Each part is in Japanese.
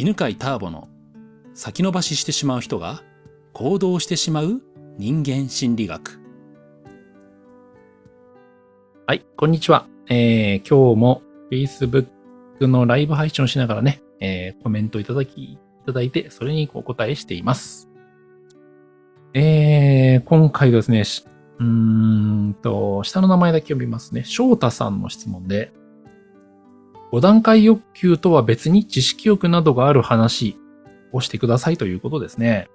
犬飼ターボの先延ばししてしまう人が行動してしまう人間心理学。はい、こんにちは。えー、今日も Facebook のライブ配信をしながらね、えー、コメントいただき、いただいて、それにお答えしています。えー、今回ですね、うーんと、下の名前だけ読みますね。翔太さんの質問で、5段階欲求とは別に知識欲などがある話をしてくださいということですね。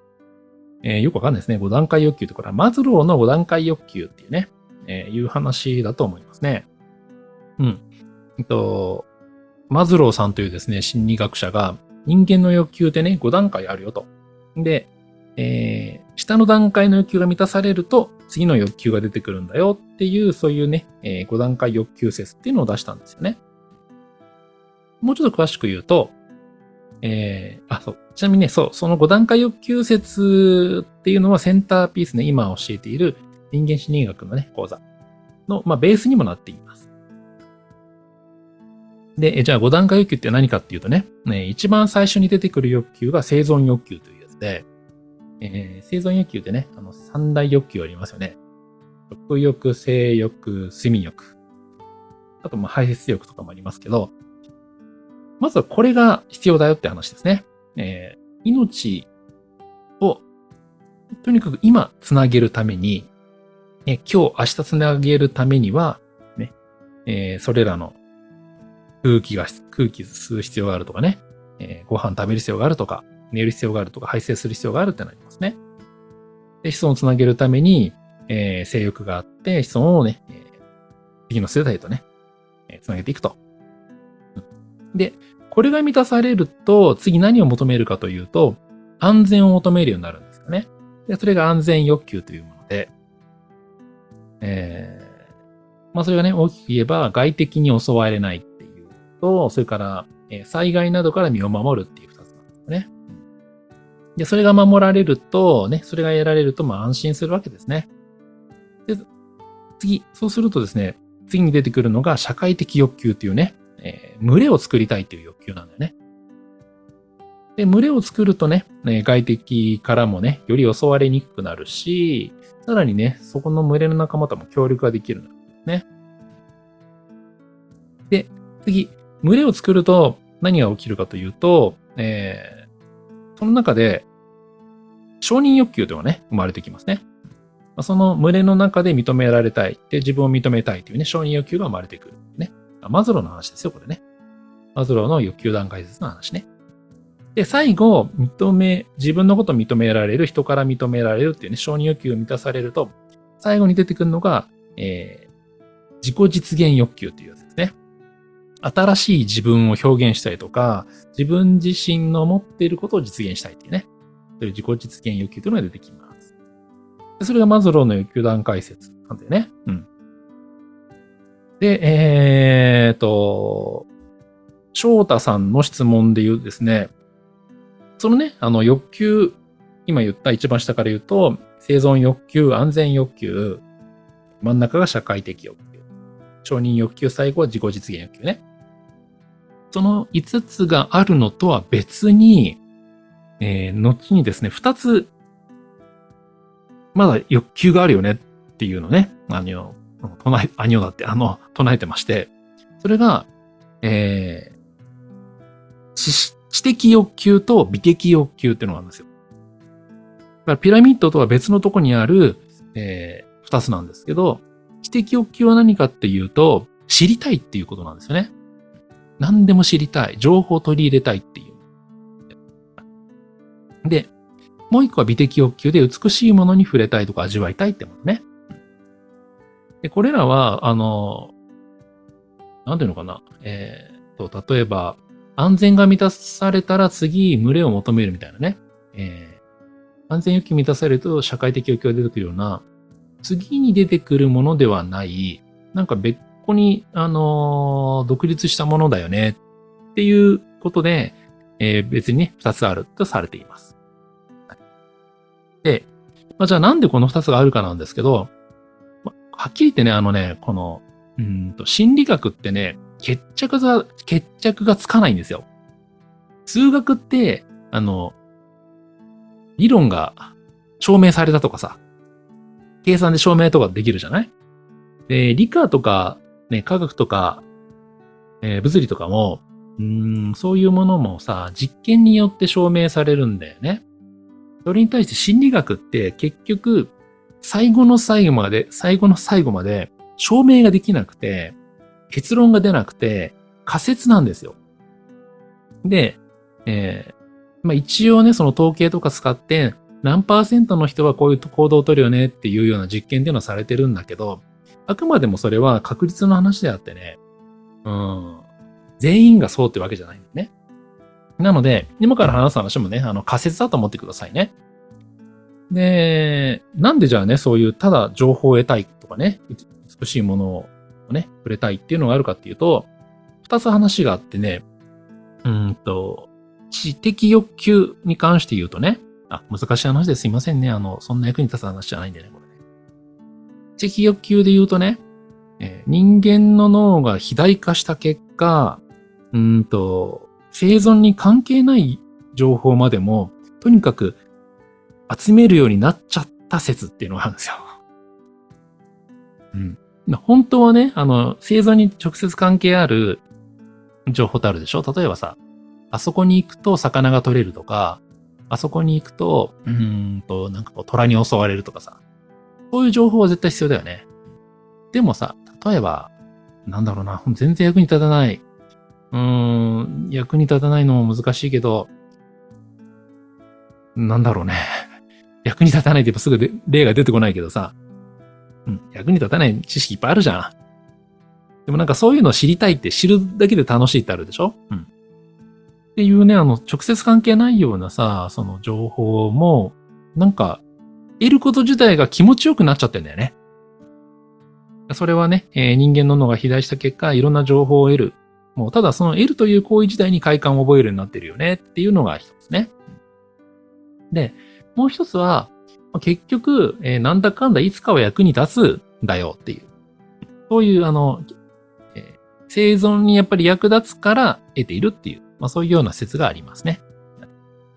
えー、よくわかんないですね。5段階欲求ってこれはマズローの5段階欲求っていうね、えー、いう話だと思いますね。うん。えっと、マズローさんというですね、心理学者が人間の欲求ってね、5段階あるよと。で、えー、下の段階の欲求が満たされると、次の欲求が出てくるんだよっていう、そういうね、えー、5段階欲求説っていうのを出したんですよね。もうちょっと詳しく言うと、えー、あ、そう。ちなみにね、そう、その5段階欲求説っていうのはセンターピースね、今教えている人間心理学のね、講座の、まあ、ベースにもなっています。で、じゃあ5段階欲求って何かっていうとね、ね一番最初に出てくる欲求が生存欲求というやつで、えー、生存欲求ってね、あの、三大欲求ありますよね。食欲、性欲、睡眠欲。あと、まあ、排泄欲とかもありますけど、まずはこれが必要だよって話ですね。えー、命を、とにかく今つなげるために、え今日、明日つなげるためには、ね、えー、それらの空気が、空気吸う必要があるとかね、えー、ご飯食べる必要があるとか、寝る必要があるとか、排泄する必要があるってなりますね。で、子孫をつなげるために、えー、性欲があって、子孫をね、えー、次の世代とね、えー、つなげていくと。で、これが満たされると、次何を求めるかというと、安全を求めるようになるんですよね。で、それが安全欲求というもので、えー、まあそれがね、大きく言えば、外敵に襲われないっていうと、それから、え、災害などから身を守るっていう二つなんですね。で、それが守られると、ね、それが得られると、まあ安心するわけですね。で、次、そうするとですね、次に出てくるのが社会的欲求っていうね、えー、群れを作りたいっていう欲求なんだよね。で、群れを作るとね、ね外敵からもね、より襲われにくくなるし、さらにね、そこの群れの仲間とも協力ができるんだよね。で、次、群れを作ると何が起きるかというと、えー、その中で、承認欲求というのがね、生まれてきますね。その群れの中で認められたい。で、自分を認めたいというね、承認欲求が生まれてくる。ね。マズローの話ですよ、これね。マズローの欲求段階説の話ね。で、最後、認め、自分のことを認められる、人から認められるっていうね、承認欲求を満たされると、最後に出てくるのが、えー、自己実現欲求というやつですね。新しい自分を表現したりとか、自分自身の持っていることを実現したいっていうね、そういう自己実現欲求というのが出てきます。それがマズローの欲求段階説なんだよね。うん。で、えーと、翔太さんの質問で言うですね、そのね、あの欲求、今言った一番下から言うと、生存欲求、安全欲求、真ん中が社会的欲求、承認欲求、最後は自己実現欲求ね。その5つがあるのとは別に、えー、後にですね、2つ、まだ欲求があるよねっていうのね、あの、唱え、アニョだって、あの、唱えてまして、それが、えー、知的欲求と美的欲求っていうのがあるんですよ。だからピラミッドとは別のとこにある、えー、二つなんですけど、知的欲求は何かっていうと、知りたいっていうことなんですよね。何でも知りたい。情報を取り入れたいっていう。で、もう一個は美的欲求で美しいものに触れたいとか味わいたいってものね。で、これらは、あの、なんていうのかな。えー、と、例えば、安全が満たされたら次、群れを求めるみたいなね。えー、安全欲求満たされると社会的欲求が出てくるような、次に出てくるものではない、なんか別個に、あのー、独立したものだよねっていうことで、えー、別にね、二つあるとされています。で、まあ、じゃあなんでこの二つがあるかなんですけど、はっきり言ってね、あのね、この、うんと、心理学ってね、決着が、決着がつかないんですよ。数学って、あの、理論が証明されたとかさ、計算で証明とかできるじゃない？で、理科とか、ね、科学とか、えー物理とかも、うーん、そういうものもさ、実験によって証明されるんだよね。それに対して心理学って結局、最後の最後まで、最後の最後まで証明ができなくて、結論が出なくて、仮説なんですよ。で、えーまあ一応ね、その統計とか使って、何パーセントの人はこういう行動を取るよねっていうような実験っていうのはされてるんだけど、あくまでもそれは確率の話であってね、うん、全員がそうってわけじゃないんだよね。なので、今から話す話もね、あの仮説だと思ってくださいね。で、なんでじゃあね、そういうただ情報を得たいとかね、美しいものをね、触れたいっていうのがあるかっていうと、二つ話があってね、うんと、知的欲求に関して言うとね、あ、難しい話ですいませんね。あの、そんな役に立つ話じゃないんでね、これね。知的欲求で言うとね、えー人間の脳が肥大化した結果、うんと、生存に関係ない情報までも、とにかく集めるようになっちゃった説っていうのがあるんですよ。うん。本当はね、あの、生存に直接関係ある情報ってあるでしょ？例えばさ、あそこに行くと魚が取れるとか、あそこに行くと、うーんと、なんかこう虎に襲われるとかさ。そういう情報は絶対必要だよね。でもさ、例えば、なんだろうな、全然役に立たない。うーん、役に立たないのも難しいけど、なんだろうね。役に立たないって言えばすぐ例が出てこないけどさ、うん、役に立たない知識いっぱいあるじゃん。でもなんかそういうのを知りたいって知るだけで楽しいってあるでしょ？うん。っていうね、あの、直接関係ないようなさ、その情報も、なんか、得ること自体が気持ちよくなっちゃってんだよね。それはね、えー人間の脳が肥大した結果、いろんな情報を得る。もう、ただその得るという行為自体に快感を覚えるようになってるよねっていうのが一つね。で、もう一つは、結局、えーなんだかんだいつかは役に立つんだよっていう。そういう、あの、えー生存にやっぱり役立つから得ているっていう、まあそういうような説がありますね。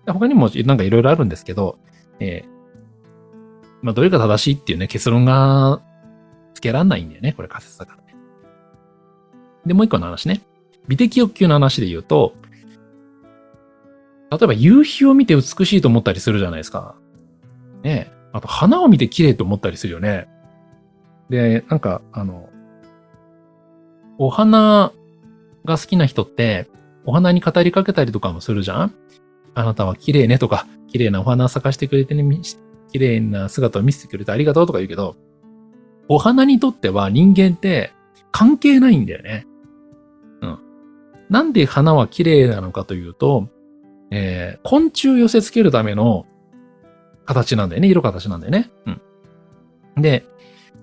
他にもなんかいろいろあるんですけど、えーまあどれが正しいっていうね、結論がつけらんないんだよね。これ仮説だからね。で、もう一個の話ね。美的欲求の話で言うと、例えば夕日を見て美しいと思ったりするじゃないですか。ね。あと花を見て綺麗と思ったりするよね。で、なんか、あの、お花が好きな人って、お花に語りかけたりとかもするじゃん？あなたは綺麗ねとか、綺麗なお花咲かしてくれてね、綺麗な姿を見せてくれてありがとうとか言うけど、お花にとっては人間って関係ないんだよね。うん。なんで花は綺麗なのかというと、えー昆虫寄せ付けるための形なんだよね。色形なんだよね。うん。で、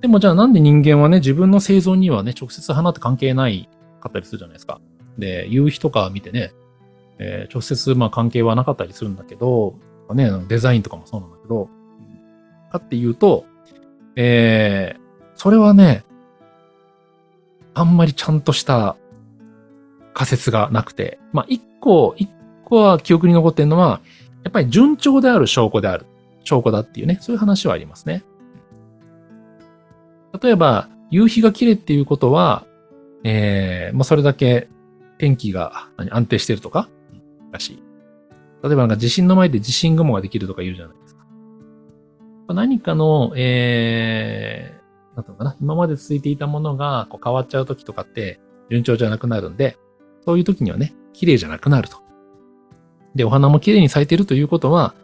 でもじゃあなんで人間はね、自分の生存にはね、直接花って関係ないかったりするじゃないですか。で、夕日とか見てね、えー直接まあ関係はなかったりするんだけど、ね、デザインとかもそうなんだけど、かっていうと、えーそれはね、あんまりちゃんとした仮説がなくて、まあ、一個、一個は記憶に残ってるのは、やっぱり順調である証拠である。証拠だっていうね、そういう話はありますね。例えば、夕日が綺麗っていうことは、えーまあ、それだけ天気が安定してるとか、らしい。例えばなんか地震の前で地震雲ができるとか言うじゃないですか。何かの、えー、なんていうのかな、今まで続いていたものがこう変わっちゃう時とかって順調じゃなくなるんで、そういう時にはね、綺麗じゃなくなると。で、お花も綺麗に咲いてるということは、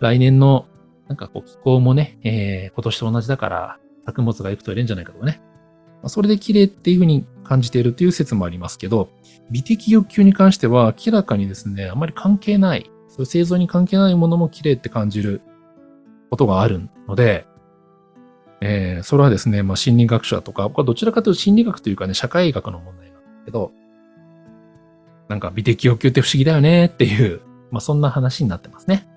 来年のなんかこう気候もね、えー今年と同じだから作物がいくとれんじゃないかとかね。まあそれで綺麗っていうふうに感じているという説もありますけど、美的欲求に関しては明らかにですね、あまり関係ない、そういう製造に関係ないものも綺麗って感じることがあるので、えーそれはですね、まあ、心理学者とか、僕はどちらかというと心理学というかね、社会学の問題なんだけど、なんか美的欲求って不思議だよねっていう、まあ、そんな話になってますね。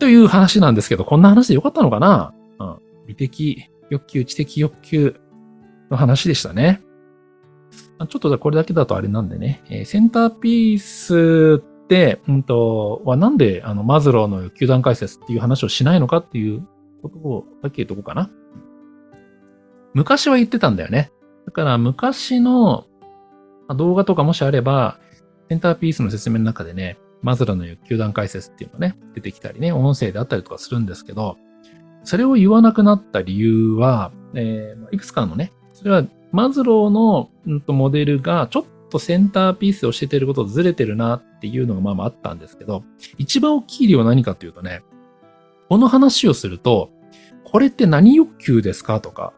という話なんですけど、こんな話でよかったのかな？うん。美的欲求、知的欲求の話でしたね。ちょっとこれだけだとあれなんでね、えーセンターピースって、うんと、はなんであのマズローの欲求段階説っていう話をしないのかっていうことをだけ言っとこうかな？昔は言ってたんだよね。だから昔の動画とかもしあれば、センターピースの説明の中でね、マズローの欲求段階説っていうのがね、出てきたりね、音声であったりとかするんですけど、それを言わなくなった理由は、えーいくつかのね、それはマズローの、うんと、モデルがちょっとセンターピースを教えてることとずれてるなっていうのがまあまああったんですけど、一番大きい理由は何かというとね、この話をすると、これって何欲求ですかとか、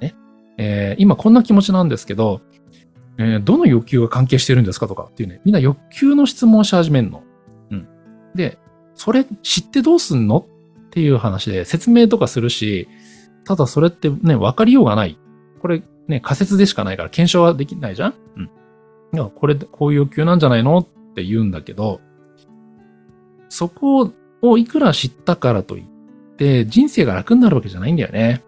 ね、えー今こんな気持ちなんですけど、えーどの欲求が関係してるんですかとかっていうね、みんな欲求の質問をし始めるの。うん。で、それ知ってどうすんのっていう話で説明とかするし、ただそれってね、わかりようがない。これね、仮説でしかないから検証はできないじゃん？うん。いや、これ、こういう欲求なんじゃないのって言うんだけど、そこをいくら知ったからといって、人生が楽になるわけじゃないんだよね。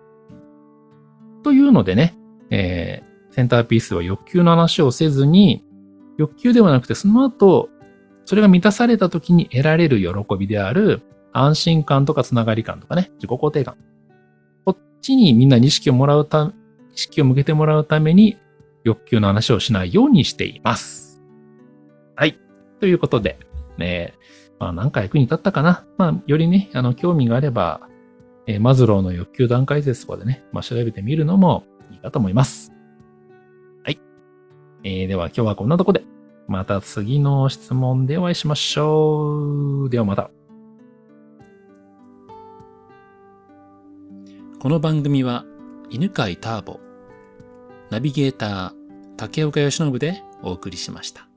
というのでね、えーセンターピースは欲求の話をせずに、欲求ではなくて、その後、それが満たされた時に得られる喜びである安心感とかつながり感とかね、自己肯定感。こっちにみんなに意識をもらうた、意識を向けてもらうために欲求の話をしないようにしています。はい。ということで、ね、まあなんか役に立ったかな。まあよりね、あの興味があれば、えーマズローの欲求段階説とかでね、まあ調べてみるのもいいかと思います。えーでは今日はこんなとこで、また次の質問でお会いしましょう。ではまた。この番組は犬飼ターボ、ナビゲーター竹岡由伸でお送りしました。